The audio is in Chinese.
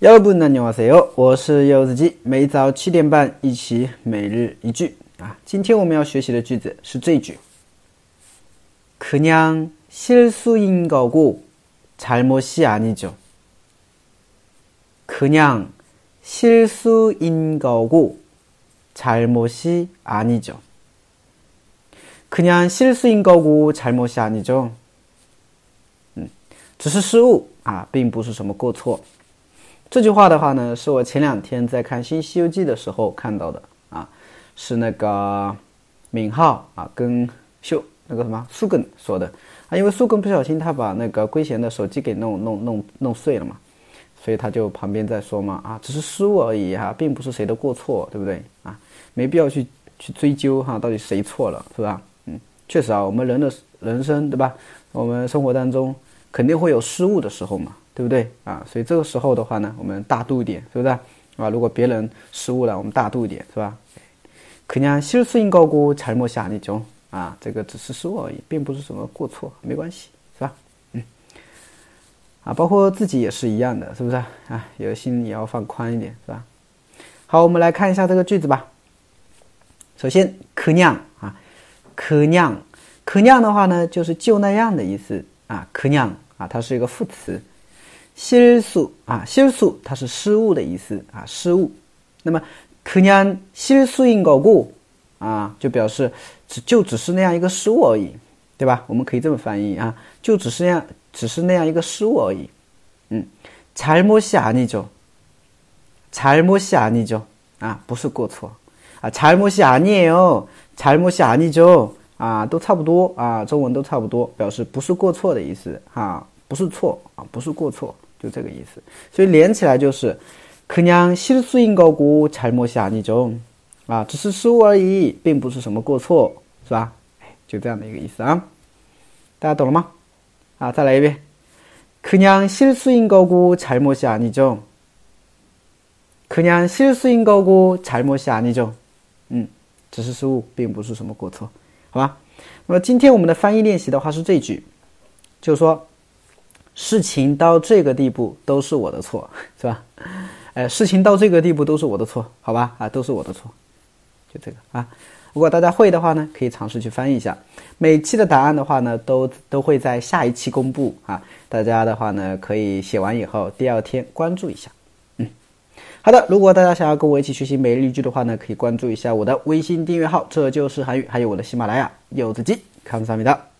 여러분안녕하세요，我是柚子鸡，每早七点半一起每日一句啊。今天我们要学习的句子是这句：그냥실수인거고잘못이아니죠그냥실수인거고잘못이아니죠그냥실수인거고잘못이아니죠嗯，只是失误啊，并不是什么过错。 这句话的话呢，是我前两天在看《新西游记》的时候看到的啊，是那个敏浩啊跟秀那个什么苏根说的啊，因为苏根不小心他把那个龟贤的手机给弄弄弄弄碎了嘛，所以他就旁边在说嘛啊，只是失误而已哈，并不是谁的过错，对不对啊？没必要去去追究哈，到底谁错了是吧？嗯，确实啊，我们人的人生对吧？我们生活当中肯定会有失误的时候嘛。对不对啊？所以这个时候的话呢，我们大度一点，是不是啊？如果别人失误了，我们大度一点，是吧？可냥실수인거고잘못이아니죠啊，这个只是失误而已，并不是什么过错，没关系，是吧？嗯，啊，包括自己也是一样的，是不是啊？有心也要放宽一点，是吧？好，我们来看一下这个句子吧。首先，可냥啊，可냥그냥的话呢，就是就那样的意思啊，可냥啊，它是一个副词。 실수啊，실수它是失误的意思啊，失误。那么그냥실수인거고啊，就表示只就只是那样一个失误而已，对吧？我们可以这么翻译啊，就只是那样，只是那样一个失误而已。嗯，잘못이아니 죠， 잘못이아니 죠， 啊，不是过错啊，잘못이아니에요잘못이아니 죠， 啊，都差不多啊，中文都差不多，表示不是过错的意思哈。 不是错啊，不是过错，就这个意思。所以连起来就是그냥실수인거고잘못이아니 죠， 啊，只是失误而已，并不是什么过错，是吧？哎，就这样的一个意思啊。大家懂了吗？啊，再来一遍，그냥실수인거고잘못이아니 죠。 그냥실수인거고잘못이아니 죠。 嗯，只是失误，并不是什么过错，好吧？那么今天我们的翻译练习的话是这句，就是说。 事情到这个地步都是我的错，是吧？哎，事情到这个地步都是我的错，好吧？啊，都是我的错，就这个啊。如果大家会的话呢，可以尝试去翻译一下。每期的答案的话呢，都都会在下一期公布啊。大家的话呢，可以写完以后第二天关注一下。嗯，好的。如果大家想要跟我一起学习每日一句的话呢，可以关注一下我的微信订阅号，这就是韩语，还有我的喜马拉雅柚子鸡，康萨米达。